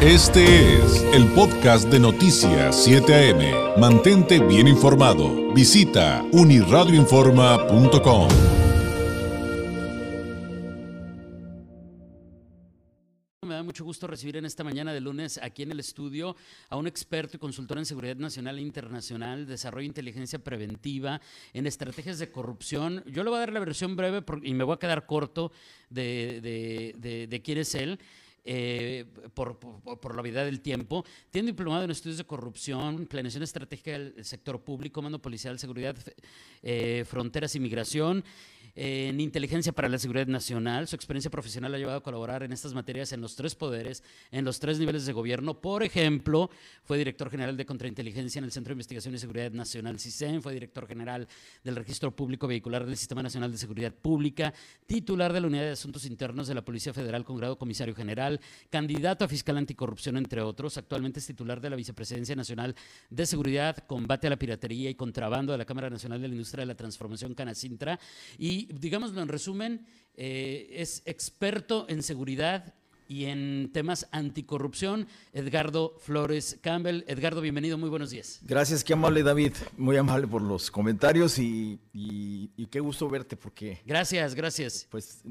Este es el podcast de Noticias 7 AM. Mantente bien informado. Visita uniradioinforma.com. Me da mucho gusto recibir en esta mañana de lunes aquí en el estudio a un experto y consultor en seguridad nacional e internacional, desarrollo e inteligencia preventiva, en estrategias de corrupción. Yo le voy a dar la versión breve y me voy a quedar corto de, quién es él. Eh, por, por, la vida del tiempo. Tiene diplomado en estudios de corrupción, planeación estratégica del sector público, mando policial, seguridad, eh, fronteras y migración en inteligencia para la seguridad nacional. Su experiencia profesional ha llevado a colaborar en estas materias en los tres poderes, en los tres niveles de gobierno. Por ejemplo, fue director general de contrainteligencia en el Centro de Investigación y Seguridad Nacional CISEN, fue director general del Registro Público Vehicular del Sistema Nacional de Seguridad Pública, titular de la Unidad de Asuntos Internos de la Policía Federal con grado comisario general, candidato a fiscal anticorrupción, entre otros. Actualmente es titular de la Vicepresidencia Nacional de Seguridad, Combate a la Piratería y Contrabando de la Cámara Nacional de la Industria de la Transformación Canacintra y digámoslo en resumen, eh, es experto en seguridad y en temas anticorrupción, Edgardo Flores Campbell. Edgardo, bienvenido, muy buenos días. Gracias, qué amable David, muy amable por los comentarios y, qué gusto verte porque... Gracias, gracias. Pues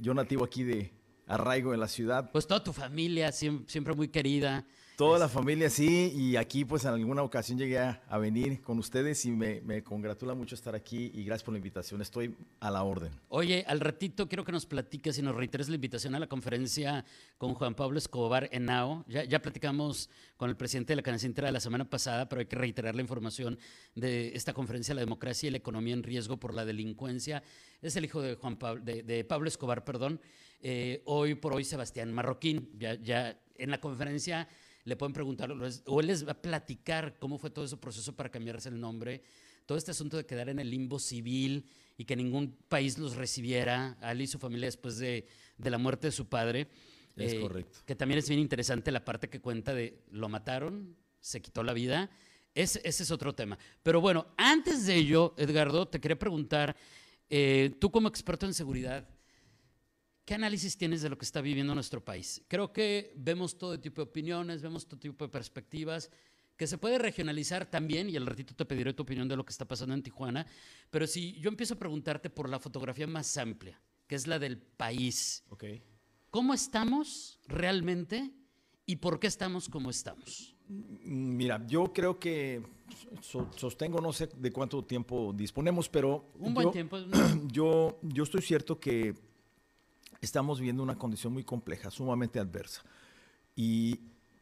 yo nativo aquí de Arraigo en la ciudad. Pues toda tu familia, siempre muy querida. Toda la familia, sí, y aquí pues en alguna ocasión llegué a, venir con ustedes y me, congratula mucho estar aquí y gracias por la invitación, estoy a la orden. Oye, al ratito quiero que nos platiques y nos reiteres la invitación a la conferencia con Juan Pablo Escobar en NAO. Ya, ya platicamos con el presidente de la Canacintra la semana pasada, pero hay que reiterar la información de esta conferencia, la democracia y la economía en riesgo por la delincuencia. Es el hijo de, Juan Pablo, de, Pablo Escobar, perdón. Eh, hoy por hoy Sebastián Marroquín, ya, ya en la conferencia le pueden preguntar, o él les va a platicar cómo fue todo ese proceso para cambiarse el nombre, todo este asunto de quedar en el limbo civil y que ningún país los recibiera, a él y su familia después de, la muerte de su padre. Es eh, correcto. Que también es bien interesante la parte que cuenta de lo mataron, se quitó la vida. Ese, ese es otro tema. Pero bueno, antes de ello, Edgardo, te quería preguntar, eh, tú como experto en seguridad, ¿Qué análisis tienes de lo que está viviendo nuestro país? Creo que vemos todo tipo de opiniones, vemos todo tipo de perspectivas, que se puede regionalizar también, y al ratito te pediré tu opinión de lo que está pasando en Tijuana, pero si yo empiezo a preguntarte por la fotografía más amplia, que es la del país, okay. ¿cómo estamos realmente y por qué estamos como estamos? Mira, yo creo que sostengo, no sé de cuánto tiempo disponemos, pero... Un buen tiempo. Yo, yo estoy cierto que estamos viviendo una condición muy compleja, sumamente adversa. Y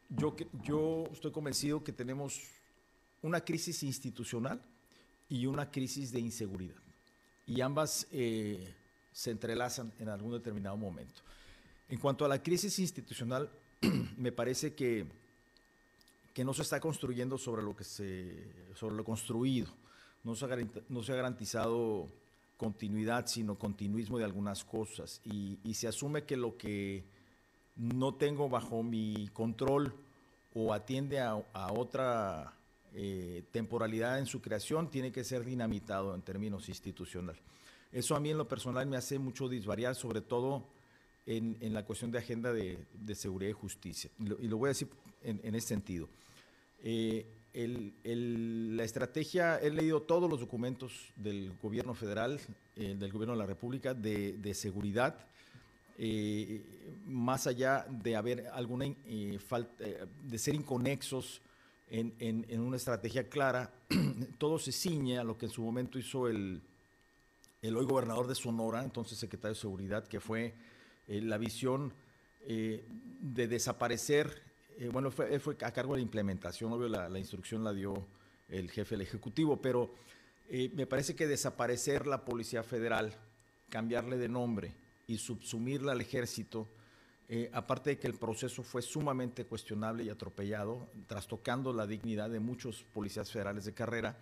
yo, yo estoy convencido que tenemos una crisis institucional y una crisis de inseguridad. Y ambas eh, se entrelazan en algún determinado momento. En cuanto a la crisis institucional, me parece que, que no se está construyendo sobre lo, que se, sobre lo construido. No se no se ha garantizado continuidad, sino continuismo de algunas cosas. Y, se asume que lo que no tengo bajo mi control o atiende a, otra eh, temporalidad en su creación, tiene que ser dinamitado en términos institucionales. Eso a mí en lo personal me hace mucho disvariar, sobre todo en, la cuestión de agenda de, seguridad y justicia. Y lo, voy a decir en, este sentido. Eh, la estrategia, he leído todos los documentos del gobierno federal, eh, del gobierno de la República, de, seguridad, eh, más allá de haber alguna eh, falta, de ser inconexos en, una estrategia clara, todo se ciñe a lo que en su momento hizo el, el hoy gobernador de Sonora, entonces secretario de Seguridad, que fue la visión de desaparecer eh, bueno, fue, a cargo de la implementación, obvio, la, instrucción la dio el jefe del Ejecutivo, pero eh, me parece que desaparecer la Policía Federal, cambiarle de nombre y subsumirla al ejército, eh, aparte de que el proceso fue sumamente cuestionable y atropellado, trastocando la dignidad de muchos policías federales de carrera,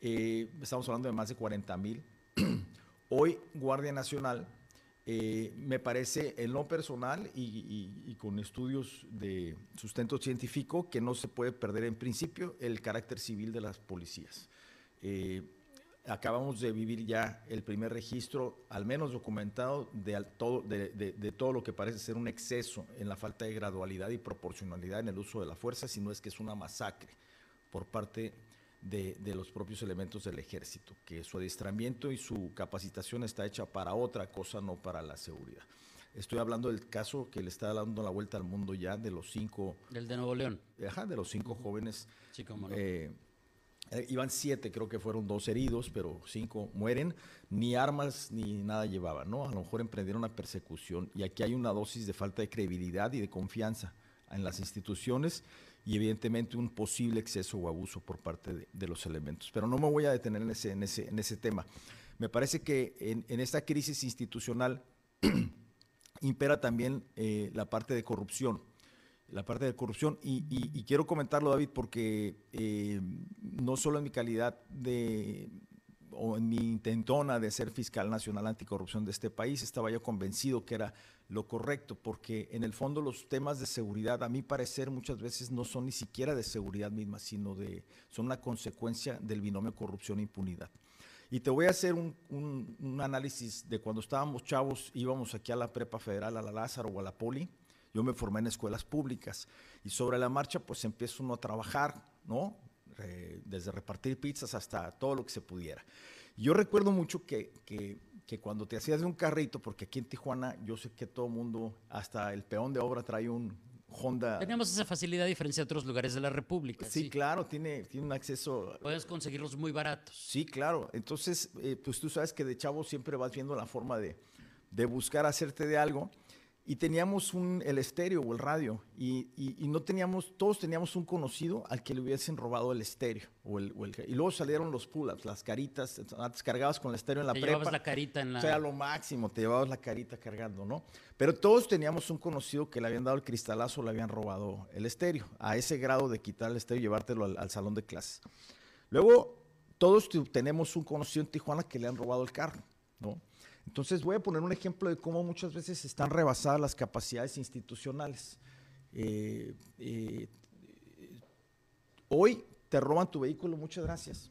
estamos hablando de más de 40 mil. Hoy Guardia Nacional eh, me parece en lo personal y, con estudios de sustento científico que no se puede perder en principio el carácter civil de las policías. Eh, acabamos de vivir ya el primer registro, al menos documentado, de, todo, de, todo lo que parece ser un exceso en la falta de gradualidad y proporcionalidad en el uso de la fuerza, sino es que es una masacre por parte de, los propios elementos del ejército, que su adiestramiento y su capacitación está hecha para otra cosa, no para la seguridad. Estoy hablando del caso que le está dando la vuelta al mundo ya de los cinco. Del de Nuevo León. Ajá, de los cinco jóvenes. Sí, cómo no. Eh, eh, iban siete, creo que fueron dos heridos, pero cinco mueren. Ni armas ni nada llevaban, ¿no? A lo mejor emprendieron una persecución. Y aquí hay una dosis de falta de credibilidad y de confianza en las instituciones y evidentemente un posible exceso o abuso por parte de, los elementos. Pero no me voy a detener en ese, en ese, en ese tema. Me parece que en, esta crisis institucional impera también eh, la parte de corrupción. La parte de corrupción, y, quiero comentarlo, David, porque eh, no solo en mi calidad de, o en mi intentona de ser fiscal nacional anticorrupción de este país, estaba yo convencido que era lo correcto, porque en el fondo los temas de seguridad, a mi parecer, muchas veces no son ni siquiera de seguridad misma, sino de, son una consecuencia del binomio corrupción-impunidad. Y te voy a hacer un, un, análisis de cuando estábamos chavos, íbamos aquí a la Prepa Federal, a la Lázaro o a la Poli. Yo me formé en escuelas públicas y sobre la marcha pues empieza uno a trabajar, ¿no? Desde repartir pizzas hasta todo lo que se pudiera. Yo recuerdo mucho que, que, que, cuando te hacías de un carrito, porque aquí en Tijuana yo sé que todo mundo, hasta el peón de obra trae un, Honda. Tenemos esa facilidad a diferencia de otros lugares de la República. Sí, claro, tiene, tiene un acceso. Puedes conseguirlos muy baratos. Sí, claro. Entonces, eh, pues tú sabes que de chavo siempre vas viendo la forma de, de buscar hacerte de algo y teníamos un, el estéreo o el radio y, y, no teníamos, todos teníamos un conocido al que le hubiesen robado el estéreo o el, y luego salieron los pull-ups, las caritas, antes cargabas con el estéreo en la te prepa. llevabas la carita en la... O sea, lo máximo, te llevabas la carita cargando, ¿no? Pero todos teníamos un conocido que le habían dado el cristalazo o le habían robado el estéreo, a ese grado de quitar el estéreo y llevártelo al, al salón de clases. Luego, todos tenemos un conocido en Tijuana que le han robado el carro, ¿no? Entonces voy a poner un ejemplo de cómo muchas veces están rebasadas las capacidades institucionales. Eh, eh, hoy te roban tu vehículo, muchas gracias.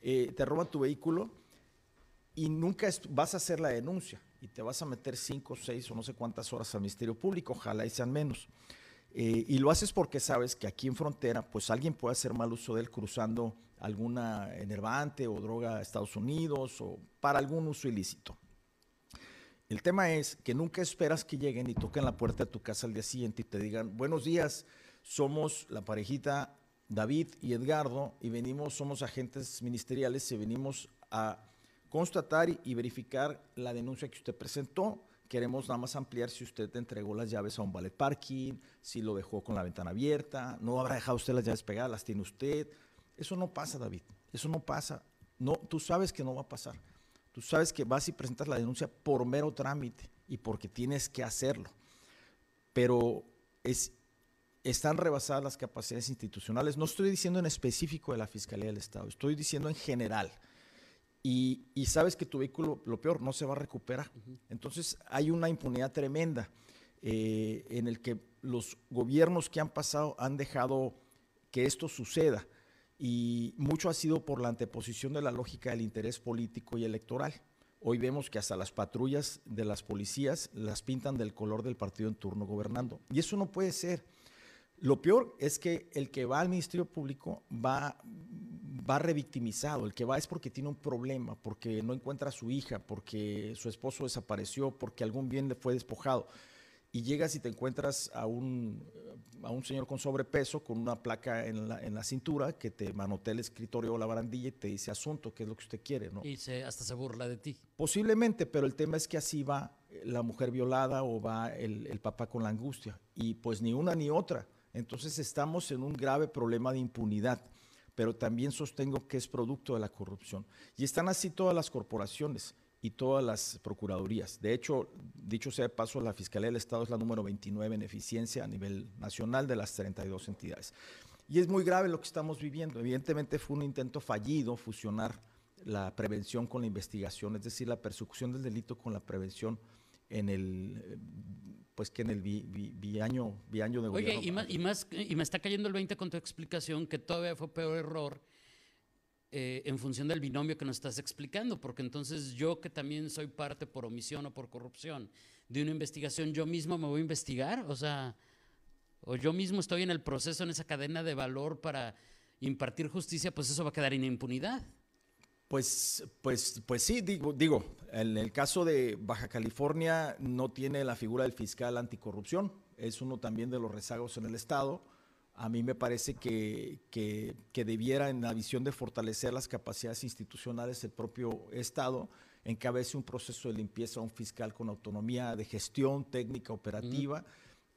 Eh, te roban tu vehículo y nunca vas a hacer la denuncia y te vas a meter cinco, seis o no sé cuántas horas al Ministerio Público, ojalá y sean menos. y lo haces porque sabes que aquí en frontera, pues alguien puede hacer mal uso de él cruzando alguna enervante o droga a Estados Unidos o para algún uso ilícito. El tema es que nunca esperas que lleguen y toquen la puerta de tu casa al día siguiente y te digan, buenos días, somos la parejita David y Edgardo y venimos, somos agentes ministeriales y venimos a constatar y verificar la denuncia que usted presentó. Queremos nada más ampliar si usted te entregó las llaves a un ballet parking, si lo dejó con la ventana abierta, no habrá dejado usted las llaves pegadas, las tiene usted. Eso no pasa, David. Eso no pasa. No, tú sabes que no va a pasar. Tú sabes que vas y presentas la denuncia por mero trámite y porque tienes que hacerlo. Pero es, están rebasadas las capacidades institucionales. No estoy diciendo en específico de la Fiscalía del Estado, estoy diciendo en general. Y, sabes que tu vehículo, lo peor, no se va a recuperar. Entonces hay una impunidad tremenda eh, en el que los gobiernos que han pasado han dejado que esto suceda y mucho ha sido por la anteposición de la lógica del interés político y electoral. Hoy vemos que hasta las patrullas de las policías las pintan del color del partido en turno gobernando. Y eso no puede ser. Lo peor es que el que va al Ministerio Público va, va revictimizado. El que va es porque tiene un problema, porque no encuentra a su hija, porque su esposo desapareció, porque algún bien le fue despojado. Y llegas y te encuentras a un, a un señor con sobrepeso, con una placa en la, en la cintura, que te manotea el escritorio o la barandilla y te dice asunto, qué es lo que usted quiere, ¿no? Y se, hasta se burla de ti. Posiblemente, pero el tema es que así va la mujer violada o va el, el papá con la angustia. Y pues ni una ni otra. Entonces estamos en un grave problema de impunidad pero también sostengo que es producto de la corrupción. Y están así todas las corporaciones y todas las procuradurías. De hecho, dicho sea de paso, la Fiscalía del Estado es la número 29 en eficiencia a nivel nacional de las 32 entidades. Y es muy grave lo que estamos viviendo. Evidentemente fue un intento fallido fusionar la prevención con la investigación, es decir, la persecución del delito con la prevención en el pues que en el biaño, biaño de gobierno. Oye, y más, y más, y me está cayendo el 20 con tu explicación que todavía fue peor error eh, en función del binomio que nos estás explicando, porque entonces yo que también soy parte por omisión o por corrupción de una investigación, yo mismo me voy a investigar, o sea, o yo mismo estoy en el proceso, en esa cadena de valor para impartir justicia, pues eso va a quedar en impunidad. Pues, pues, pues sí, digo, digo, en el caso de Baja California no tiene la figura del fiscal anticorrupción, es uno también de los rezagos en el Estado. A mí me parece que, que, que debiera, en la visión de fortalecer las capacidades institucionales del propio Estado, encabece un proceso de limpieza a un fiscal con autonomía de gestión técnica operativa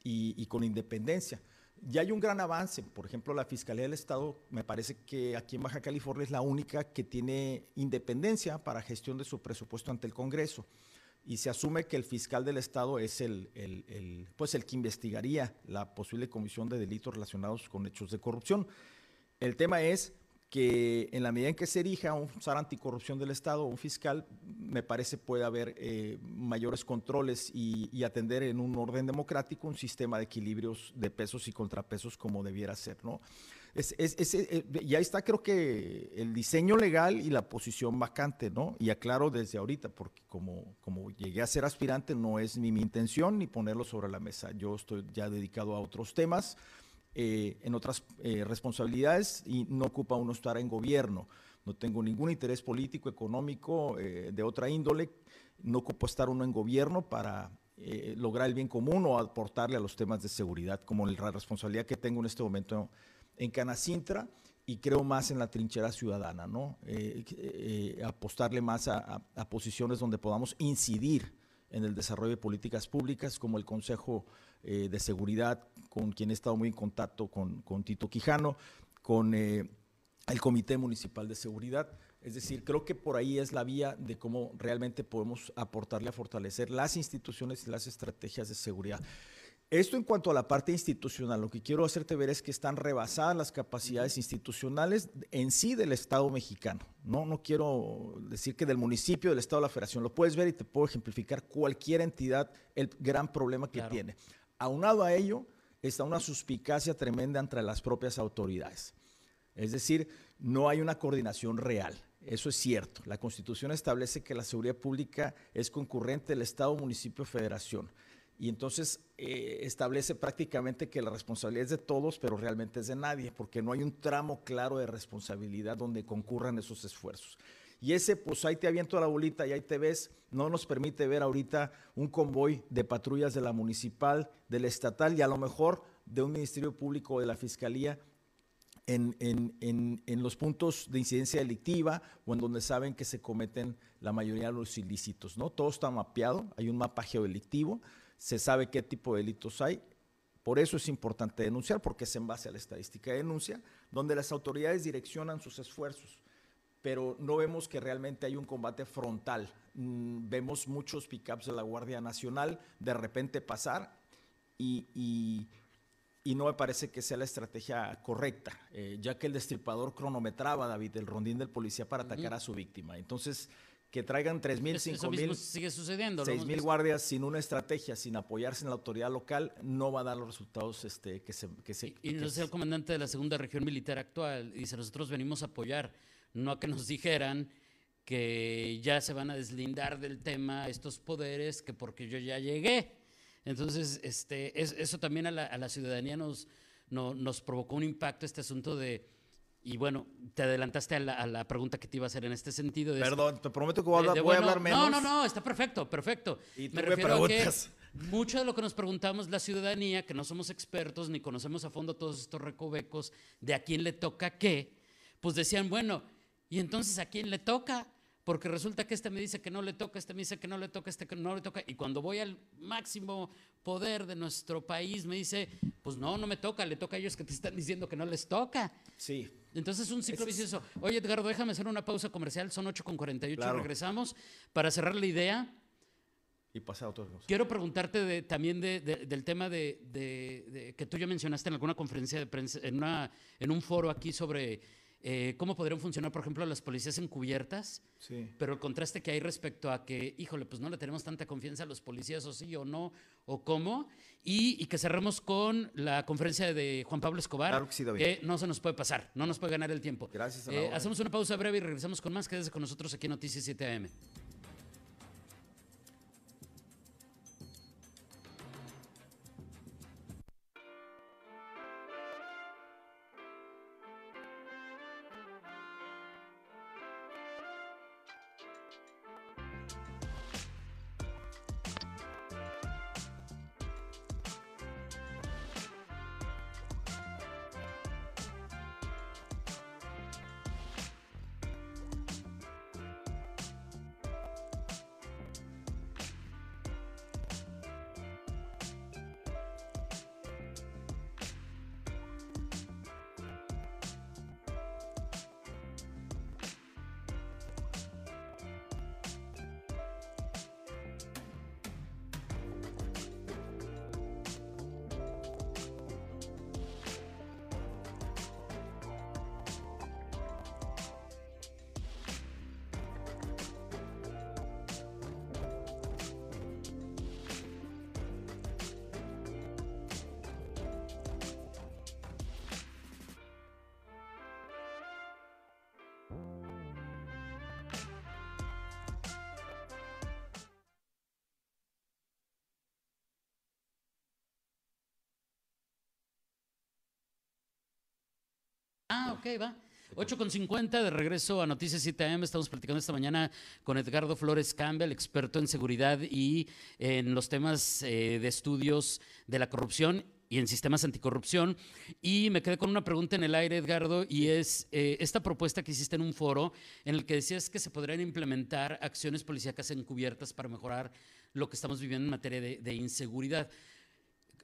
y, y con independencia. Ya hay un gran avance, por ejemplo, la Fiscalía del Estado, me parece que aquí en Baja California es la única que tiene independencia para gestión de su presupuesto ante el Congreso. Y se asume que el fiscal del Estado es el, pues el que investigaría la posible comisión de delitos relacionados con hechos de corrupción. El tema es que en la medida en que se erija un SAR anticorrupción del Estado, un fiscal, me parece puede haber eh, mayores controles y, y, atender en un orden democrático un sistema de equilibrios de pesos y contrapesos como debiera ser, ¿no? Es, es, es, eh, y ahí está creo que el diseño legal y la posición vacante, ¿no? Y aclaro desde ahorita, porque como, como llegué a ser aspirante, no es ni mi intención ni ponerlo sobre la mesa. Yo estoy ya dedicado a otros temas eh, en otras eh, responsabilidades y no ocupa uno estar en gobierno. No tengo ningún interés político, económico, eh, de otra índole. No ocupo estar uno en gobierno para eh, lograr el bien común o aportarle a los temas de seguridad, como la responsabilidad que tengo en este momento en Canacintra y creo más en la trinchera ciudadana, ¿no? apostarle más a, posiciones donde podamos incidir en el desarrollo de políticas públicas, como el Consejo eh, de Seguridad, con quien he estado muy en contacto con, con Tito Quijano, con eh, el Comité Municipal de Seguridad. Es decir, creo que por ahí es la vía de cómo realmente podemos aportarle a fortalecer las instituciones y las estrategias de seguridad. Esto en cuanto a la parte institucional, lo que quiero hacerte ver es que están rebasadas las capacidades institucionales en sí del Estado mexicano. No, no quiero decir que del municipio, del Estado de la Federación. Lo puedes ver y te puedo ejemplificar cualquier entidad, el gran problema que claro. tiene. Aunado a ello, está una suspicacia tremenda entre las propias autoridades. Es decir, no hay una coordinación real. Eso es cierto. La Constitución establece que la seguridad pública es concurrente del Estado, municipio, federación y entonces eh, establece prácticamente que la responsabilidad es de todos, pero realmente es de nadie, porque no hay un tramo claro de responsabilidad donde concurran esos esfuerzos. Y ese, pues ahí te aviento la bolita y ahí te ves, no nos permite ver ahorita un convoy de patrullas de la municipal, de la estatal y a lo mejor de un ministerio público o de la fiscalía en, en, en, en, los puntos de incidencia delictiva o en donde saben que se cometen la mayoría de los ilícitos, ¿no? Todo está mapeado, hay un mapa geodelictivo, se sabe qué tipo de delitos hay. Por eso es importante denunciar, porque es en base a la estadística de denuncia, donde las autoridades direccionan sus esfuerzos, pero no vemos que realmente hay un combate frontal. Mm, vemos muchos pickups de la Guardia Nacional de repente pasar y, y, y, no me parece que sea la estrategia correcta, eh, ya que el destripador cronometraba, David, el rondín del policía para atacar uh -huh. a su víctima. Entonces, que traigan 3 mil, 5 mil, sigue sucediendo. 6 mil guardias sin una estrategia, sin apoyarse en la autoridad local, no va a dar los resultados este, que se... Que se y, y no sé, el comandante de la segunda región militar actual dice, nosotros venimos a apoyar, no a que nos dijeran que ya se van a deslindar del tema estos poderes, que porque yo ya llegué. Entonces, este, es, eso también a la, a la ciudadanía nos, no, nos provocó un impacto, este asunto de y bueno, te adelantaste a la, a la, pregunta que te iba a hacer en este sentido. De Perdón, te prometo que voy a hablar, de, de, voy bueno, a hablar menos. No, no, no, está perfecto, perfecto. Y me refiero me a que mucho de lo que nos preguntamos la ciudadanía, que no somos expertos ni conocemos a fondo todos estos recovecos de a quién le toca qué, pues decían, bueno, ¿y entonces a quién le toca? Porque resulta que este me dice que no le toca, este me dice que no le toca, este que no le toca. Y cuando voy al máximo poder de nuestro país, me dice, pues no, no me toca, le toca a ellos que te están diciendo que no les toca. Sí. Entonces es un ciclo vicioso. Oye, Edgardo, déjame hacer una pausa comercial, son 8 con 48, claro. regresamos. Para cerrar la idea. Y pasar a otros. Quiero preguntarte de, también de, de, del tema de, que tú ya mencionaste en alguna conferencia de prensa, en, una, en un foro aquí sobre eh, cómo podrían funcionar, por ejemplo, las policías encubiertas, Sí. pero el contraste que hay respecto a que, híjole, pues no le tenemos tanta confianza a los policías, o sí, o no, o cómo, y, y que cerremos con la conferencia de Juan Pablo Escobar, Claro que sí, que no se nos puede pasar, no nos puede ganar el tiempo. Gracias, a la Eh, hacemos una pausa breve y regresamos con más. Quédese con nosotros aquí en Noticias 7 AM. Ah, ok, va. 8 con 50 de regreso a Noticias 7 AM. Estamos platicando esta mañana con Edgardo Flores Campbell, experto en seguridad y en los temas eh, de estudios de la corrupción y en sistemas anticorrupción. Y me quedé con una pregunta en el aire, Edgardo, y es eh, esta propuesta que hiciste en un foro en el que decías que se podrían implementar acciones policíacas encubiertas para mejorar lo que estamos viviendo en materia de, de inseguridad.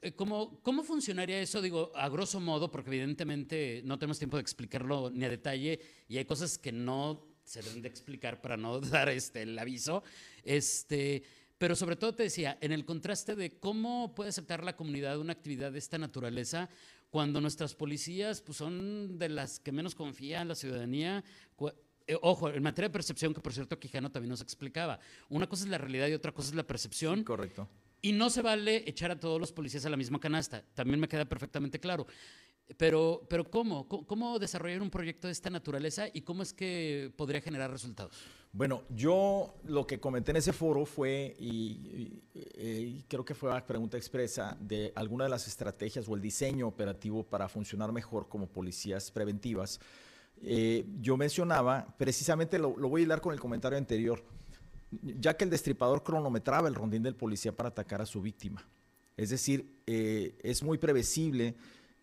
Eh, ¿Cómo, ¿Cómo funcionaría eso? Digo, a grosso modo, porque evidentemente no tenemos tiempo de explicarlo ni a detalle y hay cosas que no se deben de explicar para no dar este, el aviso. Este, pero sobre todo te decía, en el contraste de cómo puede aceptar la comunidad una actividad de esta naturaleza cuando nuestras policías pues, son de las que menos confía en la ciudadanía. Eh, ojo, en materia de percepción, que por cierto Quijano también nos explicaba, una cosa es la realidad y otra cosa es la percepción. Correcto. Y no se vale echar a todos los policías a la misma canasta. También me queda perfectamente claro. Pero, pero ¿cómo? ¿Cómo- ¿Cómo desarrollar un proyecto de esta naturaleza y cómo es que podría generar resultados? Bueno, yo lo que comenté en ese foro fue, y, y- y creo que fue una pregunta expresa, de alguna de las estrategias o el diseño operativo para funcionar mejor como policías preventivas. Eh, yo mencionaba, precisamente lo, lo voy a hilar con el comentario anterior, ya que el destripador cronometraba el rondín del policía para atacar a su víctima. Es decir, eh, es muy previsible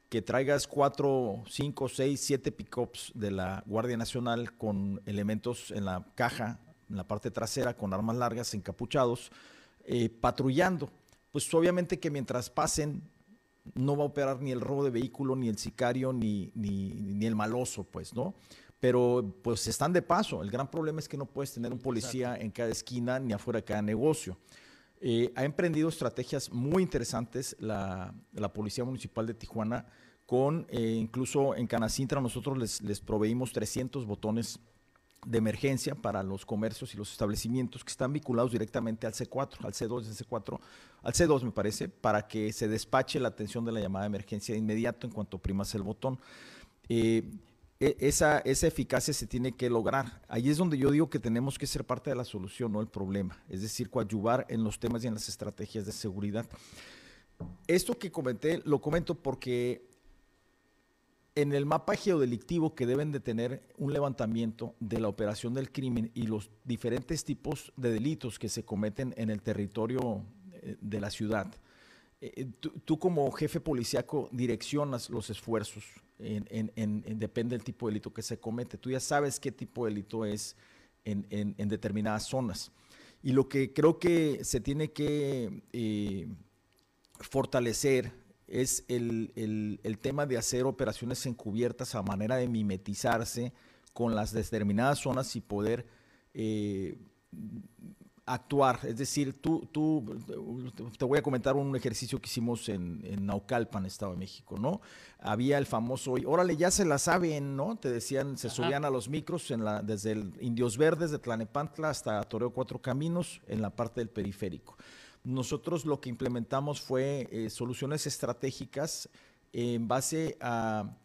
que traigas cuatro, cinco, seis, siete pickups de la Guardia Nacional con elementos en la caja, en la parte trasera, con armas largas, encapuchados, eh, patrullando. Pues obviamente que mientras pasen, no va a operar ni el robo de vehículo, ni el sicario, ni, ni, ni el maloso, pues, ¿no? Pero pues están de paso. El gran problema es que no puedes tener un policía en cada esquina ni afuera de cada negocio. Eh, ha emprendido estrategias muy interesantes la, la Policía Municipal de Tijuana, con eh, incluso en Canacintra nosotros les, les proveímos 300 botones de emergencia para los comercios y los establecimientos que están vinculados directamente al C4, al C2, al C4, al C2 me parece, para que se despache la atención de la llamada de emergencia de inmediato en cuanto primas el botón. Eh, esa, esa eficacia se tiene que lograr. Ahí es donde yo digo que tenemos que ser parte de la solución, no el problema. Es decir, coadyuvar en los temas y en las estrategias de seguridad. Esto que comenté, lo comento porque en el mapa geodelictivo que deben de tener un levantamiento de la operación del crimen y los diferentes tipos de delitos que se cometen en el territorio eh, de la ciudad. Eh, tú, como jefe policíaco direccionas los esfuerzos, en, en- en- en- depende del tipo de delito que se comete. Tú ya sabes qué tipo de delito es en, determinadas zonas. Y lo que creo que se tiene que eh, fortalecer es el tema de hacer operaciones encubiertas a manera de mimetizarse con las determinadas zonas y poder eh, actuar. Es decir, tú, tú, te voy a comentar un ejercicio que hicimos en, en Naucalpan, Estado de México, ¿no? Había el famoso, órale, ya se la saben, ¿no? Te decían, se subían a los micros en la, desde el Indios Verdes de Tlanepantla hasta Toreo Cuatro Caminos en la parte del periférico. Nosotros lo que implementamos fue eh, soluciones estratégicas en base a,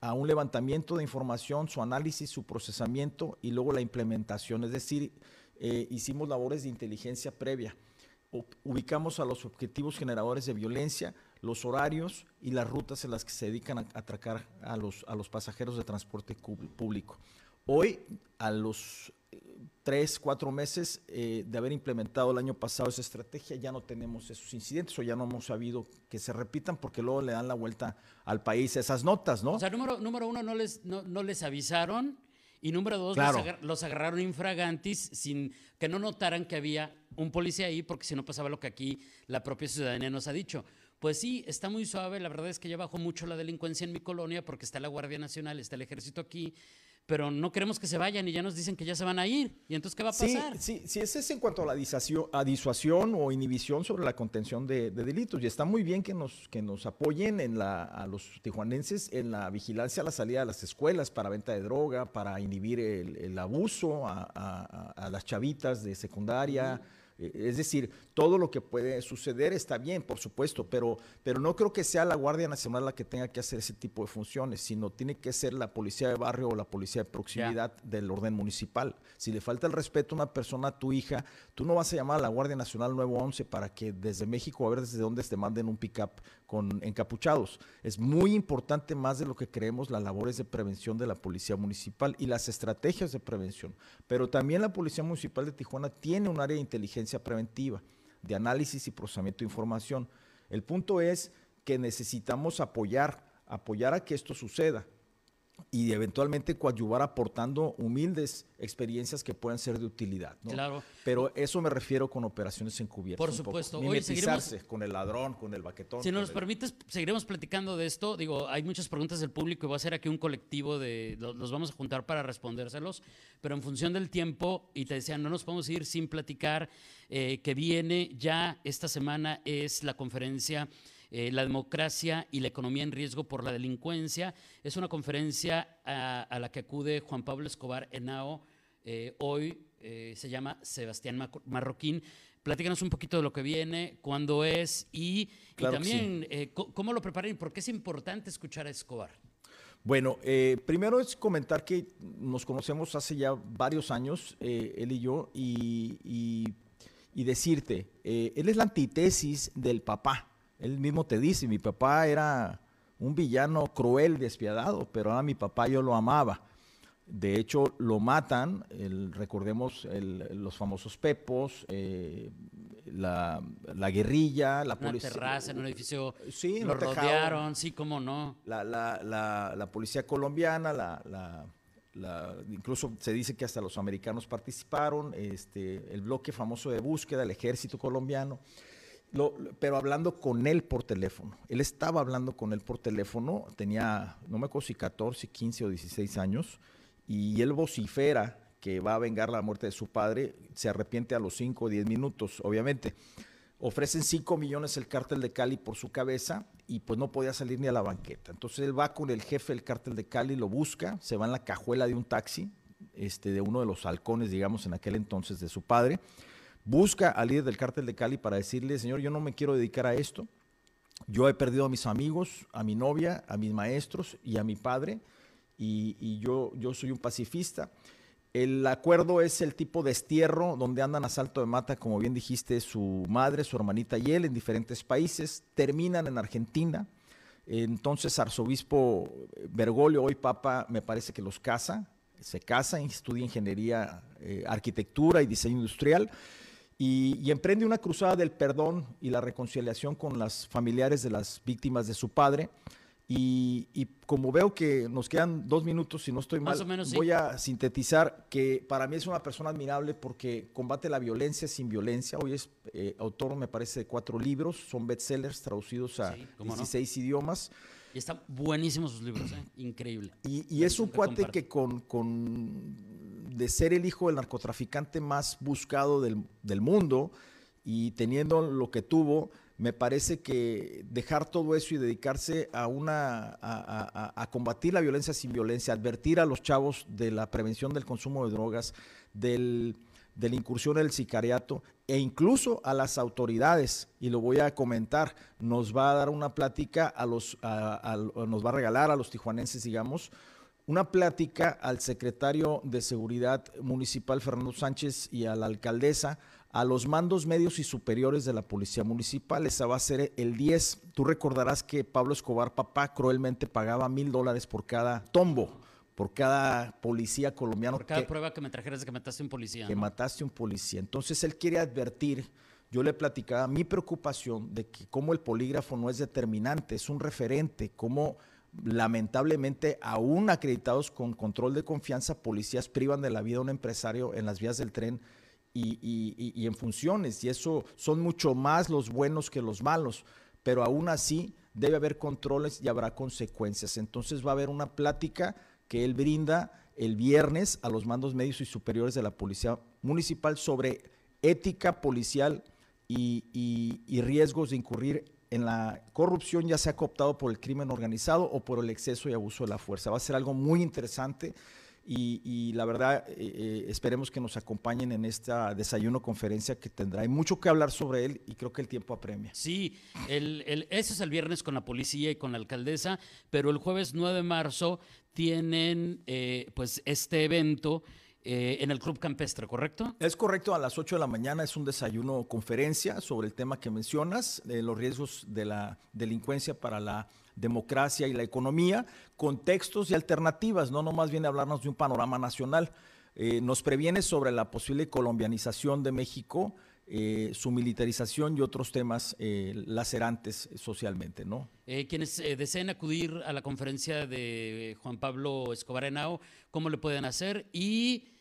a un levantamiento de información, su análisis, su procesamiento y luego la implementación. Es decir, eh, hicimos labores de inteligencia previa. ubicamos a los objetivos generadores de violencia, los horarios y las rutas en las que se dedican a atracar a los, a los pasajeros de transporte público. Hoy, a los eh, tres, cuatro meses eh, de haber implementado el año pasado esa estrategia, ya no tenemos esos incidentes o ya no hemos sabido que se repitan porque luego le dan la vuelta al país esas notas, ¿no? O sea, número, número uno, no les, no, no les avisaron y número dos, los, agarraron infragantis sin que no notaran que había un policía ahí, porque si no pasaba lo que aquí la propia ciudadanía nos ha dicho. Pues sí, está muy suave. La verdad es que ya bajó mucho la delincuencia en mi colonia porque está la Guardia Nacional, está el ejército aquí pero no queremos que se vayan y ya nos dicen que ya se van a ir. ¿Y entonces qué va a pasar? Sí, sí, sí ese es en cuanto a la disuasión, o inhibición sobre la contención de, delitos. Y está muy bien que nos, que nos apoyen en la, a los tijuanenses en la vigilancia a la salida de las escuelas para venta de droga, para inhibir el, abuso a, las chavitas de secundaria. Es decir, todo lo que puede suceder está bien, por supuesto, pero, pero no creo que sea la Guardia Nacional la que tenga que hacer ese tipo de funciones, sino tiene que ser la policía de barrio o la policía de proximidad del orden municipal. Si le falta el respeto a una persona, a tu hija, tú no vas a llamar a la Guardia Nacional 911 para que desde México, a ver desde dónde te manden un pick-up con encapuchados. Es muy importante más de lo que creemos las labores de prevención de la policía municipal y las estrategias de prevención. Pero también la Policía Municipal de Tijuana tiene un área de inteligencia preventiva, de análisis y procesamiento de información. El punto es que necesitamos apoyar, apoyar a que esto suceda y eventualmente coadyuvar aportando humildes experiencias que puedan ser de utilidad. ¿no? Claro. Pero eso me refiero con operaciones encubiertas. Por supuesto. Hoy seguiremos, con el ladrón, con el baquetón. Si nos permites, seguiremos platicando de esto. Digo, hay muchas preguntas del público y voy a hacer aquí un colectivo de. Los vamos a juntar para respondérselos. Pero en función del tiempo, y te decía, no nos podemos ir sin platicar, eh, que viene ya esta semana es la conferencia eh, la democracia y la economía en riesgo por la delincuencia. Es una conferencia a, la que acude Juan Pablo Escobar Henao. Eh, hoy eh, se llama Sebastián Marroquín. Platícanos un poquito de lo que viene, cuándo es y, también cómo lo preparan y por qué es importante escuchar a Escobar. Bueno, primero es comentar que nos conocemos hace ya varios años, él y yo, y, y decirte, él es la antítesis del papá. Él mismo te dice, mi papá era un villano cruel, despiadado, pero a mi papá yo lo amaba. De hecho, lo matan, recordemos los famosos pepos, eh, la, guerrilla, la policía. Una terraza en un edificio. Sí, lo rodearon, sí, cómo no. La, la policía colombiana, la, incluso se dice que hasta los americanos participaron, este, el bloque famoso de búsqueda, el ejército colombiano pero hablando con él por teléfono. Él estaba hablando con él por teléfono, tenía, no me acuerdo si 14, 15 o 16 años, y él vocifera que va a vengar la muerte de su padre, se arrepiente a los 5 o 10 minutos, obviamente. Ofrecen 5 millones el cártel de Cali por su cabeza y pues no podía salir ni a la banqueta. Entonces él va con el jefe del cártel de Cali, lo busca, se va en la cajuela de un taxi, este, de uno de los halcones, digamos, en aquel entonces de su padre busca al líder del cártel de Cali para decirle, señor, yo no me quiero dedicar a esto. Yo he perdido a mis amigos, a mi novia, a mis maestros y a mi padre, y, yo, soy un pacifista. El acuerdo es el tipo de destierro donde andan a salto de mata, como bien dijiste, su madre, su hermanita y él en diferentes países. Terminan en Argentina. Entonces, arzobispo Bergoglio, hoy papa, me parece que los casa. Se casa, estudia ingeniería, eh, arquitectura y diseño industrial y, emprende una cruzada del perdón y la reconciliación con las familiares de las víctimas de su padre. Y, como veo que nos quedan dos minutos, si no estoy mal, voy a sintetizar que para mí es una persona admirable porque combate la violencia sin violencia. Hoy es eh, autor, me parece, de cuatro libros, son bestsellers traducidos a 16 idiomas. Y están buenísimos sus libros, ¿eh? increíble. Y, es un cuate que con, con de ser el hijo del narcotraficante más buscado del, del mundo y teniendo lo que tuvo, me parece que dejar todo eso y dedicarse a una a, combatir la violencia sin violencia, advertir a los chavos de la prevención del consumo de drogas, del, de la incursión del sicariato e incluso a las autoridades, y lo voy a comentar, nos va a dar una plática a los, nos va a regalar a los tijuanenses, digamos, una plática al secretario de Seguridad Municipal, Fernando Sánchez, y a la alcaldesa, a los mandos medios y superiores de la Policía Municipal. Esa va a ser el 10. Tú recordarás que Pablo Escobar, papá, cruelmente pagaba mil dólares por cada tombo, por cada policía colombiano. Por cada prueba que me trajeras de que mataste un policía. Que mataste un policía. Entonces él quiere advertir, yo le platicaba mi preocupación de que como el polígrafo no es determinante, es un referente, como lamentablemente aún acreditados con control de confianza, policías privan de la vida a un empresario en las vías del tren y, en funciones, y eso son mucho más los buenos que los malos, pero aún así debe haber controles y habrá consecuencias. Entonces va a haber una plática que él brinda el viernes a los mandos medios y superiores de la Policía Municipal sobre ética policial y, y riesgos de incurrir en la corrupción, ya sea cooptado por el crimen organizado o por el exceso y abuso de la fuerza. Va a ser algo muy interesante y, la verdad eh, eh, esperemos que nos acompañen en esta desayuno conferencia que tendrá. Hay mucho que hablar sobre él y creo que el tiempo apremia. Sí, el, ese es el viernes con la policía y con la alcaldesa, pero el jueves 9 de marzo tienen eh, pues este evento. En el Club Campestre, ¿correcto? Es correcto, a las 8 de la mañana es un desayuno conferencia sobre el tema que mencionas, los riesgos de la delincuencia para la democracia y la economía, contextos y alternativas, no nomás viene a hablarnos de un panorama nacional. Eh, nos previene sobre la posible colombianización de México, eh, su militarización y otros temas eh, lacerantes socialmente, ¿no? quienes deseen acudir a la conferencia de Juan Pablo Escobar Henao, ¿cómo le pueden hacer? Y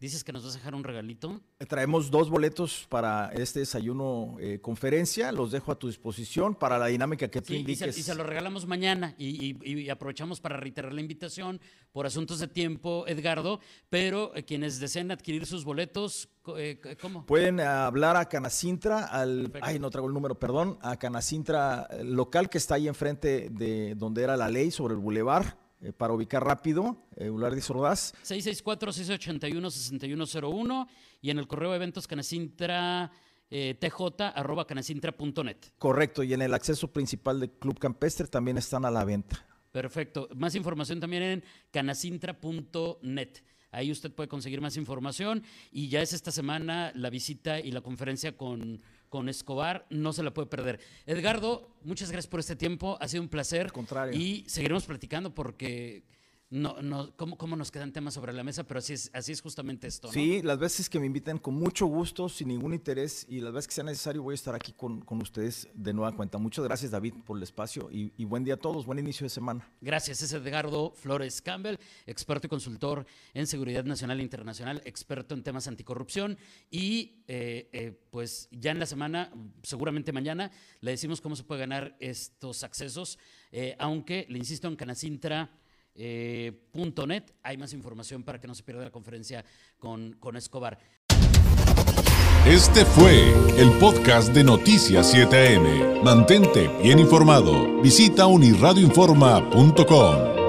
Dices que nos vas a dejar un regalito. Traemos dos boletos para este desayuno eh, conferencia. Los dejo a tu disposición para la dinámica que tú indiques. Y se, los regalamos mañana y, aprovechamos para reiterar la invitación por asuntos de tiempo, Edgardo. Pero eh, quienes deseen adquirir sus boletos, eh, ¿cómo? Pueden hablar a Canacintra, al. Ay, no traigo el número, perdón. A Canacintra local que está ahí enfrente de donde era la ley sobre el bulevar eh, para ubicar rápido, eh, Ulardis Ordaz. 664-681-6101 y en el correo de eventos canacintra eh, tj arroba canacintra.net. Correcto, y en el acceso principal del Club Campestre también están a la venta. Perfecto. Más información también en canacintra.net. Ahí usted puede conseguir más información y ya es esta semana la visita y la conferencia con con Escobar, no se la puede perder. Edgardo, muchas gracias por este tiempo, ha sido un placer. contrario. Y seguiremos platicando porque no, no, cómo, cómo nos quedan temas sobre la mesa, pero así es, así es justamente esto. Sí, las veces que me inviten con mucho gusto, sin ningún interés, y las veces que sea necesario voy a estar aquí con, con ustedes de nueva cuenta. Muchas gracias David por el espacio y, y, buen día a todos, buen inicio de semana. Gracias, es Edgardo Flores Campbell, experto y consultor en seguridad nacional e internacional, experto en temas anticorrupción y eh, eh, pues ya en la semana, seguramente mañana, le decimos cómo se puede ganar estos accesos, eh, aunque le insisto en Canacintra eh, .net. Hay más información para que no se pierda la conferencia con, con Escobar. Este fue el podcast de Noticias 7am. Mantente bien informado. Visita unirradioinforma.com.